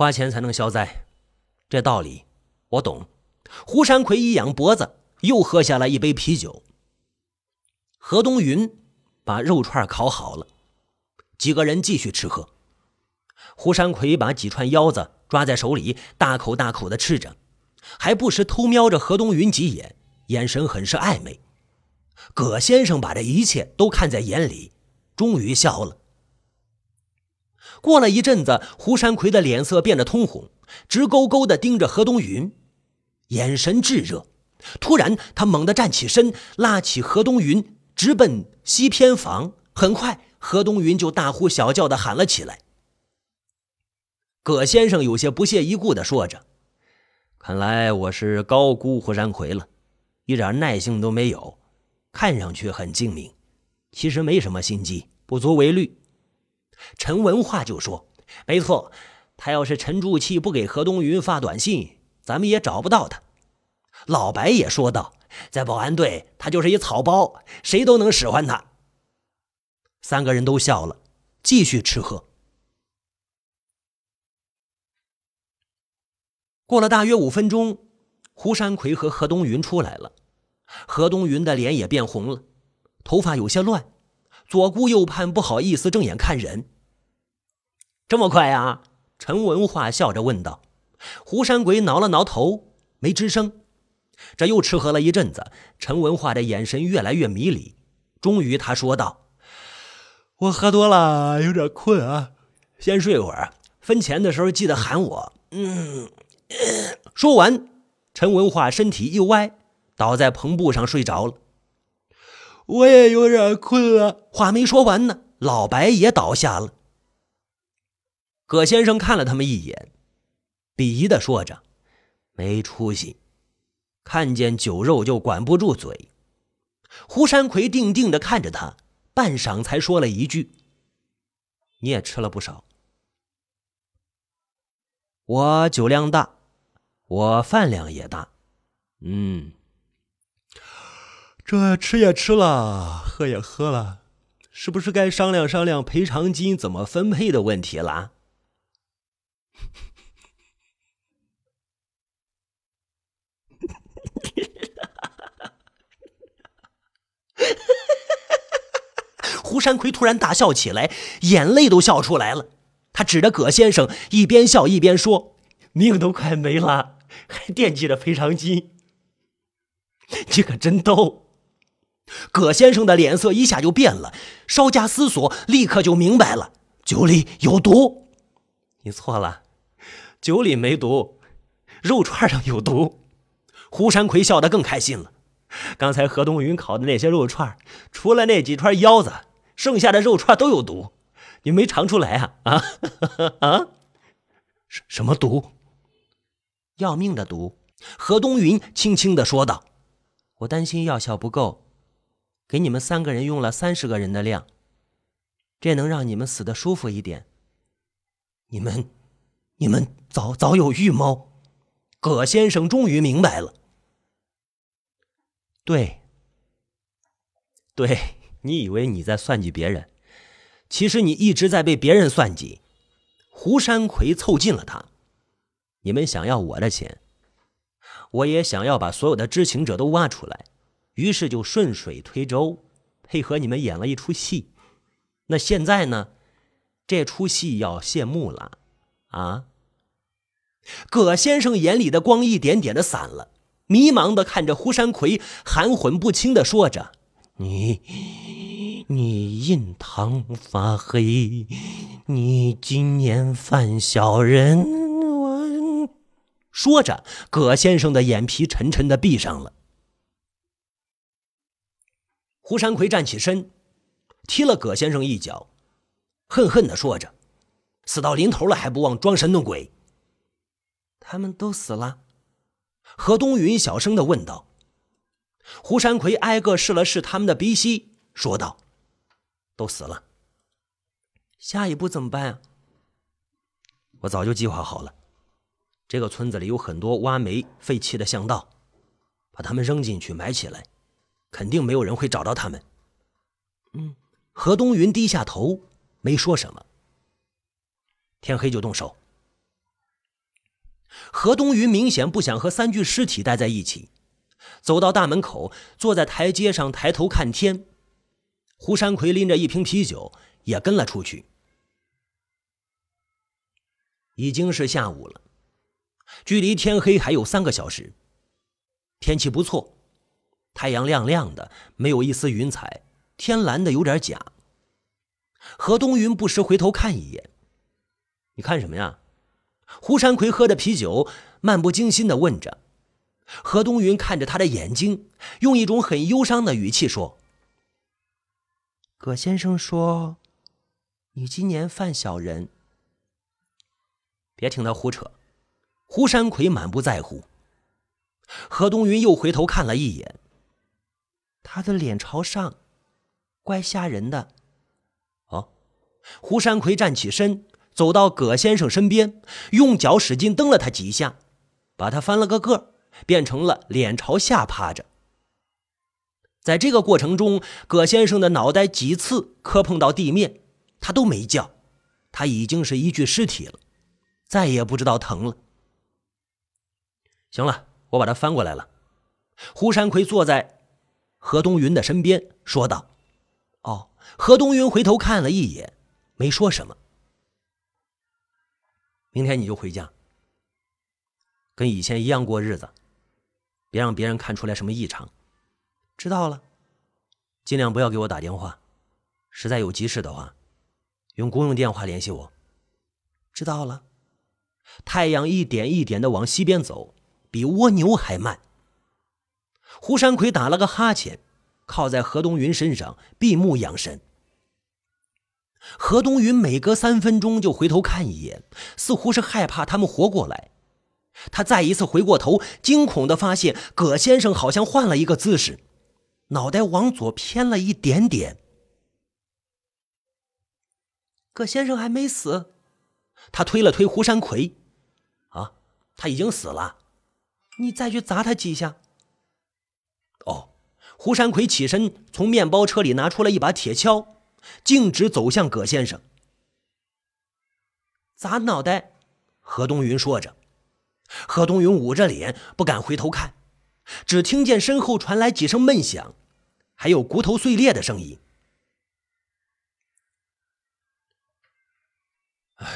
花钱才能消灾，这道理我懂。胡山魁一仰脖子，又喝下了一杯啤酒。何东云把肉串烤好了，几个人继续吃喝。胡山魁把几串腰子抓在手里，大口大口的吃着，还不时偷瞄着何东云几眼，眼神很是暧昧。葛先生把这一切都看在眼里，终于笑了。过了一阵子，胡山魁的脸色变得通红，直勾勾的盯着何东云，眼神炙热。突然，他猛地站起身，拉起何东云，直奔西偏房。很快，何东云就大呼小叫的喊了起来。葛先生有些不屑一顾的说着：“看来我是高估胡山魁了，一点耐性都没有。看上去很精明，其实没什么心机，不足为虑。”陈文化就说：“没错，他要是沉住气不给何东云发短信，咱们也找不到他。”老白也说道：“在保安队，他就是一草包，谁都能使唤他。”三个人都笑了，继续吃喝。过了大约五分钟，胡山魁和何东云出来了。何东云的脸也变红了，头发有些乱，左顾右盼，不好意思正眼看人。这么快呀？陈文化笑着问道。胡山鬼挠了挠头，没吱声。这又吃喝了一阵子，陈文化的眼神越来越迷离。终于，他说道：“我喝多了，有点困啊，先睡会儿。分钱的时候记得喊我。”嗯。说完，陈文化身体一歪，倒在篷布上睡着了。我也有点困了。话没说完呢，老白也倒下了。葛先生看了他们一眼，鄙夷的说着：“没出息，看见酒肉就管不住嘴。”胡山魁定定的看着他，半晌才说了一句：“你也吃了不少。”我酒量大。我饭量也大，嗯，这吃也吃了，喝也喝了，是不是该商量商量赔偿金怎么分配的问题了？胡山魁突然大笑起来，眼泪都笑出来了。他指着葛先生，一边笑一边说：“命都快没了。”还惦记着赔偿金，你可真逗！葛先生的脸色一下就变了，稍加思索，立刻就明白了：酒里有毒。你错了，酒里没毒，肉串上有毒。胡山魁笑得更开心了。刚才何东云烤的那些肉串，除了那几串腰子，剩下的肉串都有毒。你没尝出来啊？啊！什什么毒？要命的毒！何东云轻轻的说道：“我担心药效不够，给你们三个人用了三十个人的量，这能让你们死的舒服一点。你们，你们早早有预谋。”葛先生终于明白了。对，对你以为你在算计别人，其实你一直在被别人算计。胡山魁凑近了他。你们想要我的钱，我也想要把所有的知情者都挖出来，于是就顺水推舟，配合你们演了一出戏。那现在呢？这出戏要谢幕了，啊！葛先生眼里的光一点点的散了，迷茫的看着胡山魁，含混不清的说着：“你，你印堂发黑，你今年犯小人。”说着，葛先生的眼皮沉沉的闭上了。胡山魁站起身，踢了葛先生一脚，恨恨的说着：“死到临头了还不忘装神弄鬼。”他们都死了？何东云小声的问道。胡山魁挨个试了试他们的鼻息，说道：“都死了。下一步怎么办啊？我早就计划好了。”这个村子里有很多挖煤废弃的巷道，把他们扔进去埋起来，肯定没有人会找到他们。嗯，何东云低下头，没说什么。天黑就动手。何东云明显不想和三具尸体待在一起，走到大门口，坐在台阶上抬头看天。胡山魁拎着一瓶啤酒也跟了出去。已经是下午了，距离天黑还有三个小时，天气不错，太阳亮亮的，没有一丝云彩，天蓝的有点假。何东云不时回头看一眼，你看什么呀？胡山奎喝着啤酒，漫不经心的问着。何东云看着他的眼睛，用一种很忧伤的语气说：“葛先生说，你今年犯小人。别听他胡扯。”胡山奎满不在乎。何东云又回头看了一眼，他的脸朝上，怪吓人的。哦，胡山奎站起身。走到葛先生身边，用脚使劲蹬了他几下，把他翻了个个，变成了脸朝下趴着。在这个过程中，葛先生的脑袋几次磕碰到地面，他都没叫，他已经是一具尸体了，再也不知道疼了。行了，我把他翻过来了。胡山魁坐在何东云的身边，说道：“哦。”何东云回头看了一眼，没说什么。明天你就回家，跟以前一样过日子，别让别人看出来什么异常。知道了，尽量不要给我打电话，实在有急事的话，用公用电话联系我。知道了。太阳一点一点的往西边走，比蜗牛还慢。胡山魁打了个哈欠，靠在何东云身上，闭目养神。何东云每隔三分钟就回头看一眼，似乎是害怕他们活过来。他再一次回过头，惊恐的发现葛先生好像换了一个姿势，脑袋往左偏了一点点。葛先生还没死，他推了推胡山魁：“啊，他已经死了，你再去砸他几下。”哦，胡山魁起身从面包车里拿出了一把铁锹。径直走向葛先生，砸脑袋。何东云说着，何东云捂着脸，不敢回头看，只听见身后传来几声闷响，还有骨头碎裂的声音。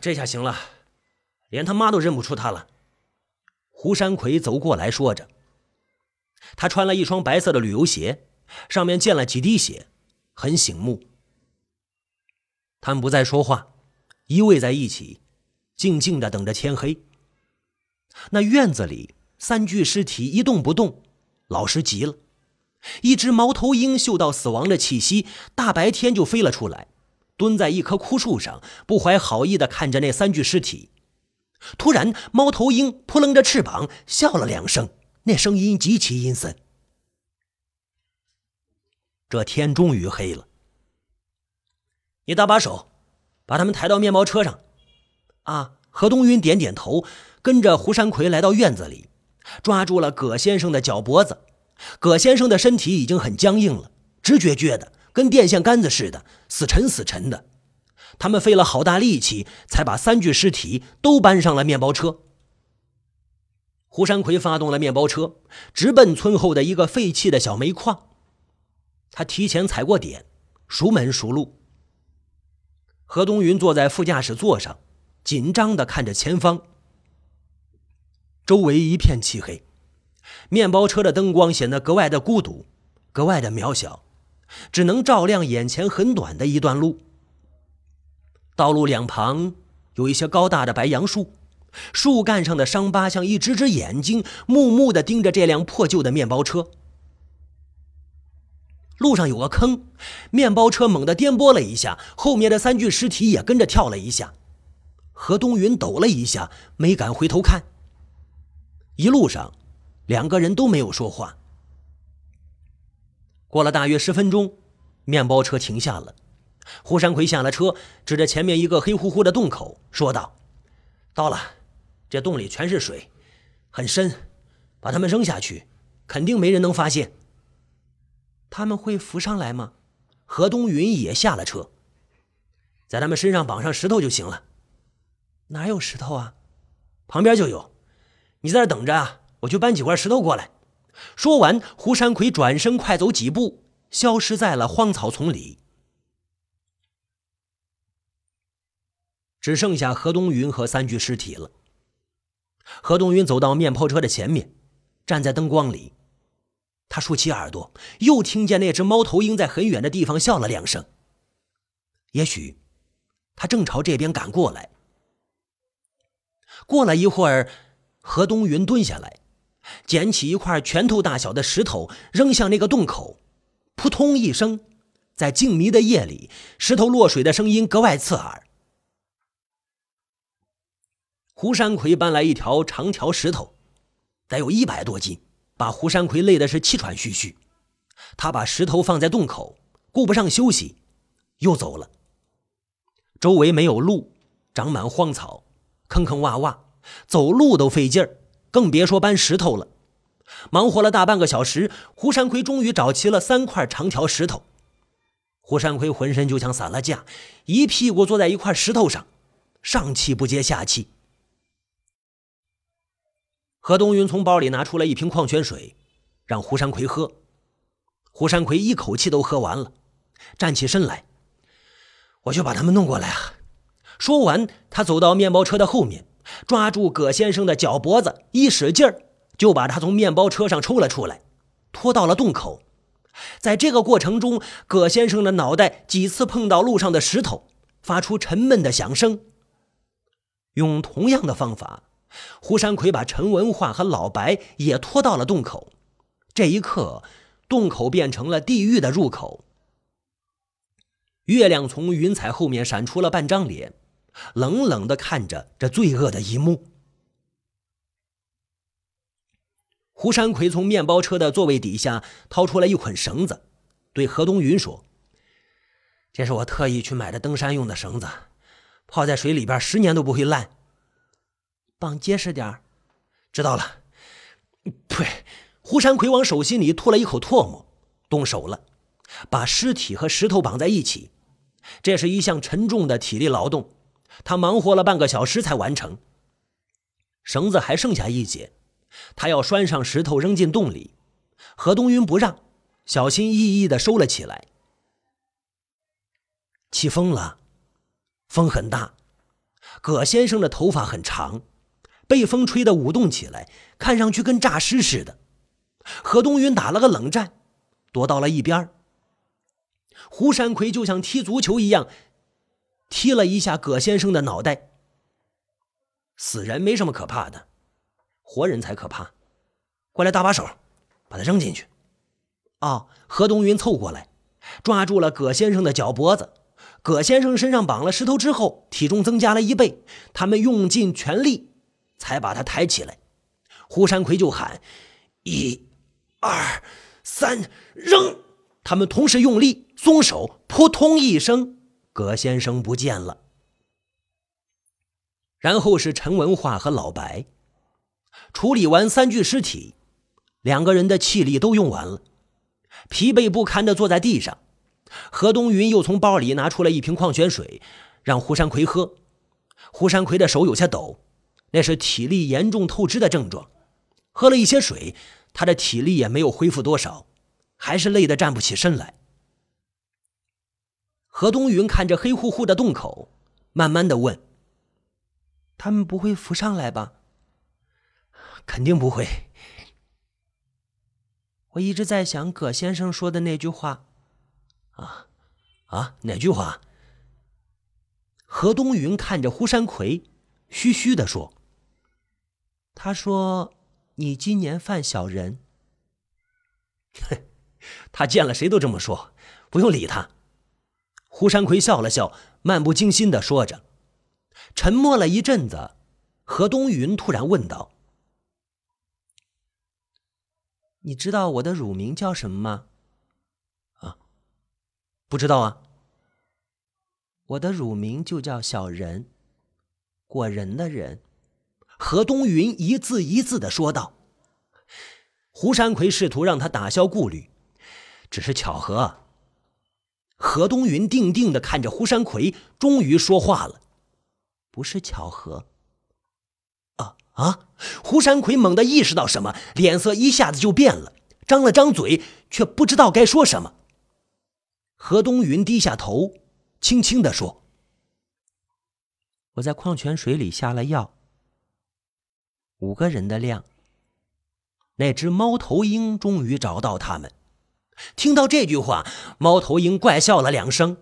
这下行了，连他妈都认不出他了。胡山魁走过来说着，他穿了一双白色的旅游鞋，上面溅了几滴血，很醒目。他们不再说话，依偎在一起，静静的等着天黑。那院子里三具尸体一动不动，老实极了。一只猫头鹰嗅到死亡的气息，大白天就飞了出来，蹲在一棵枯树上，不怀好意的看着那三具尸体。突然，猫头鹰扑棱着翅膀笑了两声，那声音极其阴森。这天终于黑了。你搭把手，把他们抬到面包车上。啊！何东云点点头，跟着胡山魁来到院子里，抓住了葛先生的脚脖子。葛先生的身体已经很僵硬了，直撅撅的，跟电线杆子似的，死沉死沉的。他们费了好大力气，才把三具尸体都搬上了面包车。胡山魁发动了面包车，直奔村后的一个废弃的小煤矿。他提前踩过点，熟门熟路。何东云坐在副驾驶座上，紧张的看着前方。周围一片漆黑，面包车的灯光显得格外的孤独，格外的渺小，只能照亮眼前很短的一段路。道路两旁有一些高大的白杨树，树干上的伤疤像一只只眼睛，木木的盯着这辆破旧的面包车。路上有个坑，面包车猛地颠簸了一下，后面的三具尸体也跟着跳了一下。何东云抖了一下，没敢回头看。一路上，两个人都没有说话。过了大约十分钟，面包车停下了。胡山魁下了车，指着前面一个黑乎乎的洞口，说道：“到了，这洞里全是水，很深，把他们扔下去，肯定没人能发现。”他们会浮上来吗？何东云也下了车，在他们身上绑上石头就行了。哪有石头啊？旁边就有，你在这等着啊，我去搬几块石头过来。说完，胡山魁转身快走几步，消失在了荒草丛里。只剩下何东云和三具尸体了。何东云走到面包车的前面，站在灯光里，他竖起耳朵，又听见那只猫头鹰在很远的地方笑了两声。也许，他正朝这边赶过来。过了一会儿，何东云蹲下来，捡起一块拳头大小的石头扔向那个洞口，扑通一声，在静谧的夜里，石头落水的声音格外刺耳。胡山魁搬来一条长条石头，得有一百多斤，把胡山魁累的是气喘吁吁。他把石头放在洞口，顾不上休息，又走了。周围没有路，长满荒草，坑坑洼洼，走路都费劲儿，更别说搬石头了。忙活了大半个小时，胡山魁终于找齐了三块长条石头。胡山魁浑身就像散了架，一屁股坐在一块石头上，上气不接下气。何东云从包里拿出了一瓶矿泉水，让胡山魁喝。胡山魁一口气都喝完了，站起身来：“我去把他们弄过来啊！”说完，他走到面包车的后面，抓住葛先生的脚脖子，一使劲儿，就把他从面包车上抽了出来，拖到了洞口。在这个过程中，葛先生的脑袋几次碰到路上的石头，发出沉闷的响声。用同样的方法。胡山魁把陈文化和老白也拖到了洞口。这一刻，洞口变成了地狱的入口。月亮从云彩后面闪出了半张脸，冷冷的看着这罪恶的一幕。胡山魁从面包车的座位底下掏出了一捆绳子，对何东云说：“这是我特意去买的登山用的绳子，泡在水里边十年都不会烂。”绑结实点知道了。呸！胡山魁往手心里吐了一口唾沫，动手了，把尸体和石头绑在一起。这是一项沉重的体力劳动，他忙活了半个小时才完成。绳子还剩下一截，他要拴上石头扔进洞里。何东云不让，小心翼翼的收了起来。起风了，风很大。葛先生的头发很长。被风吹得舞动起来，看上去跟诈尸似的。何东云打了个冷战，躲到了一边。胡山魁就像踢足球一样，踢了一下葛先生的脑袋。死人没什么可怕的，活人才可怕。过来搭把手，把他扔进去。哦，何东云凑过来，抓住了葛先生的脚脖子。葛先生身上绑了石头之后，体重增加了一倍。他们用尽全力。才把他抬起来，胡山魁就喊：“一、二、三，扔！”他们同时用力松手，扑通一声，葛先生不见了。然后是陈文化和老白，处理完三具尸体，两个人的气力都用完了，疲惫不堪的坐在地上。何东云又从包里拿出了一瓶矿泉水，让胡山魁喝。胡山魁的手有些抖。那是体力严重透支的症状，喝了一些水，他的体力也没有恢复多少，还是累得站不起身来。何东云看着黑乎乎的洞口，慢慢的问：“他们不会浮上来吧？”“肯定不会。”我一直在想葛先生说的那句话。啊，啊，哪句话？何东云看着胡山魁，嘘嘘的说。他说：“你今年犯小人。”他见了谁都这么说，不用理他。胡山魁笑了笑，漫不经心的说着。沉默了一阵子，何东云突然问道：“你知道我的乳名叫什么吗？”“啊，不知道啊。”“我的乳名就叫小人，果仁的人。”何东云一字一字的说道。胡山魁试图让他打消顾虑，只是巧合。何东云定定的看着胡山魁，终于说话了：“不是巧合。”啊啊！啊！胡山魁猛地意识到什么，脸色一下子就变了，张了张嘴，却不知道该说什么。何东云低下头，轻轻地说：“我在矿泉水里下了药，五个人的量。”那只猫头鹰终于找到他们。听到这句话，猫头鹰怪笑了两声。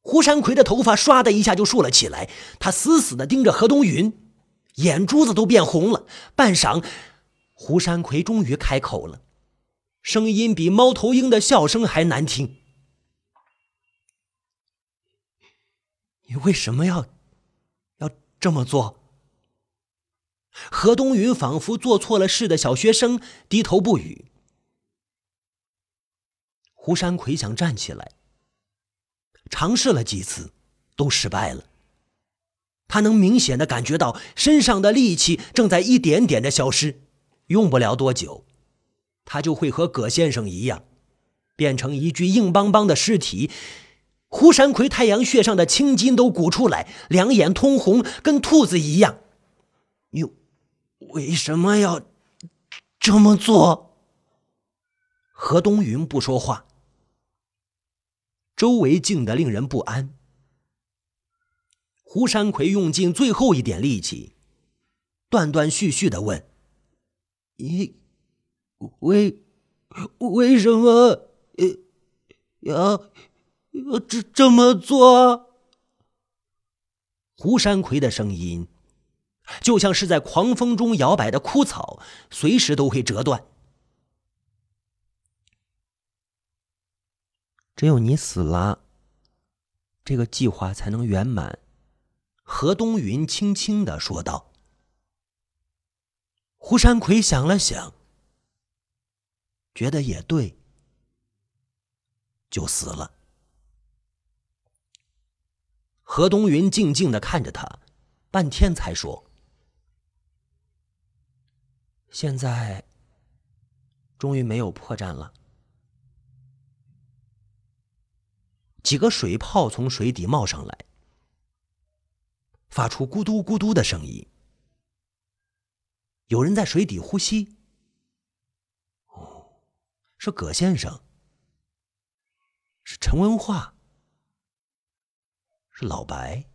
胡山魁的头发唰的一下就竖了起来，他死死的盯着何东云，眼珠子都变红了。半晌，胡山魁终于开口了，声音比猫头鹰的笑声还难听：“你为什么要要这么做？”何东云仿佛做错了事的小学生，低头不语。胡山魁想站起来。尝试了几次，都失败了。他能明显的感觉到身上的力气正在一点点的消失，用不了多久，他就会和葛先生一样，变成一具硬邦邦的尸体。胡山魁太阳穴上的青筋都鼓出来，两眼通红，跟兔子一样。为什么要这么做？何东云不说话。周围静得令人不安。胡山魁用尽最后一点力气，断断续续的问：“你为为什么要要这这么做？”胡山魁的声音就像是在狂风中摇摆的枯草，随时都会折断。只有你死了，这个计划才能圆满。”何东云轻轻的说道。胡山魁想了想，觉得也对，就死了。何东云静静的看着他，半天才说：“现在终于没有破绽了。”几个水泡从水底冒上来，发出咕嘟咕嘟的声音。有人在水底呼吸。哦，是葛先生，是陈文化，是老白。